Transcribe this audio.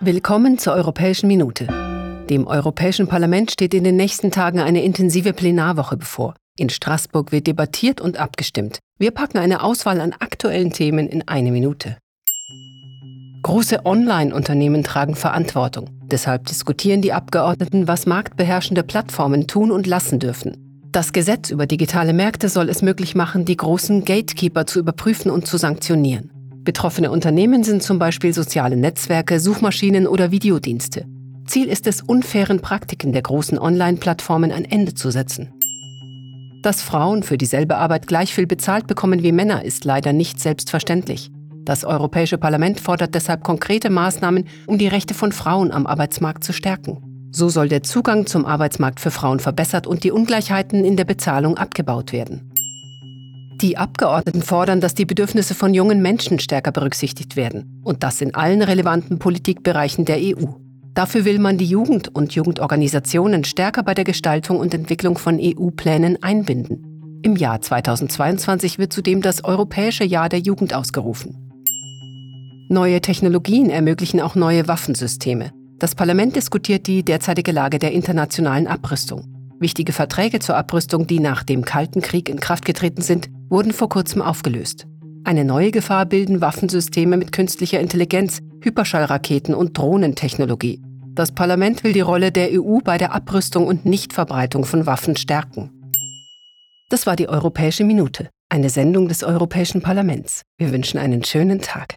Willkommen zur Europäischen Minute. Dem Europäischen Parlament steht in den nächsten Tagen eine intensive Plenarwoche bevor. In Straßburg wird debattiert und abgestimmt. Wir packen eine Auswahl an aktuellen Themen in eine Minute. Große Online-Unternehmen tragen Verantwortung. Deshalb diskutieren die Abgeordneten, was marktbeherrschende Plattformen tun und lassen dürfen. Das Gesetz über digitale Märkte soll es möglich machen, die großen Gatekeeper zu überprüfen und zu sanktionieren. Betroffene Unternehmen sind zum Beispiel soziale Netzwerke, Suchmaschinen oder Videodienste. Ziel ist es, unfairen Praktiken der großen Online-Plattformen ein Ende zu setzen. Dass Frauen für dieselbe Arbeit gleich viel bezahlt bekommen wie Männer, ist leider nicht selbstverständlich. Das Europäische Parlament fordert deshalb konkrete Maßnahmen, um die Rechte von Frauen am Arbeitsmarkt zu stärken. So soll der Zugang zum Arbeitsmarkt für Frauen verbessert und die Ungleichheiten in der Bezahlung abgebaut werden. Die Abgeordneten fordern, dass die Bedürfnisse von jungen Menschen stärker berücksichtigt werden und das in allen relevanten Politikbereichen der EU. Dafür will man die Jugend und Jugendorganisationen stärker bei der Gestaltung und Entwicklung von EU-Plänen einbinden. Im Jahr 2022 wird zudem das Europäische Jahr der Jugend ausgerufen. Neue Technologien ermöglichen auch neue Waffensysteme. Das Parlament diskutiert die derzeitige Lage der internationalen Abrüstung. Wichtige Verträge zur Abrüstung, die nach dem Kalten Krieg in Kraft getreten sind, wurden vor kurzem aufgelöst. Eine neue Gefahr bilden Waffensysteme mit künstlicher Intelligenz, Hyperschallraketen und Drohnentechnologie. Das Parlament will die Rolle der EU bei der Abrüstung und Nichtverbreitung von Waffen stärken. Das war die Europäische Minute, eine Sendung des Europäischen Parlaments. Wir wünschen einen schönen Tag.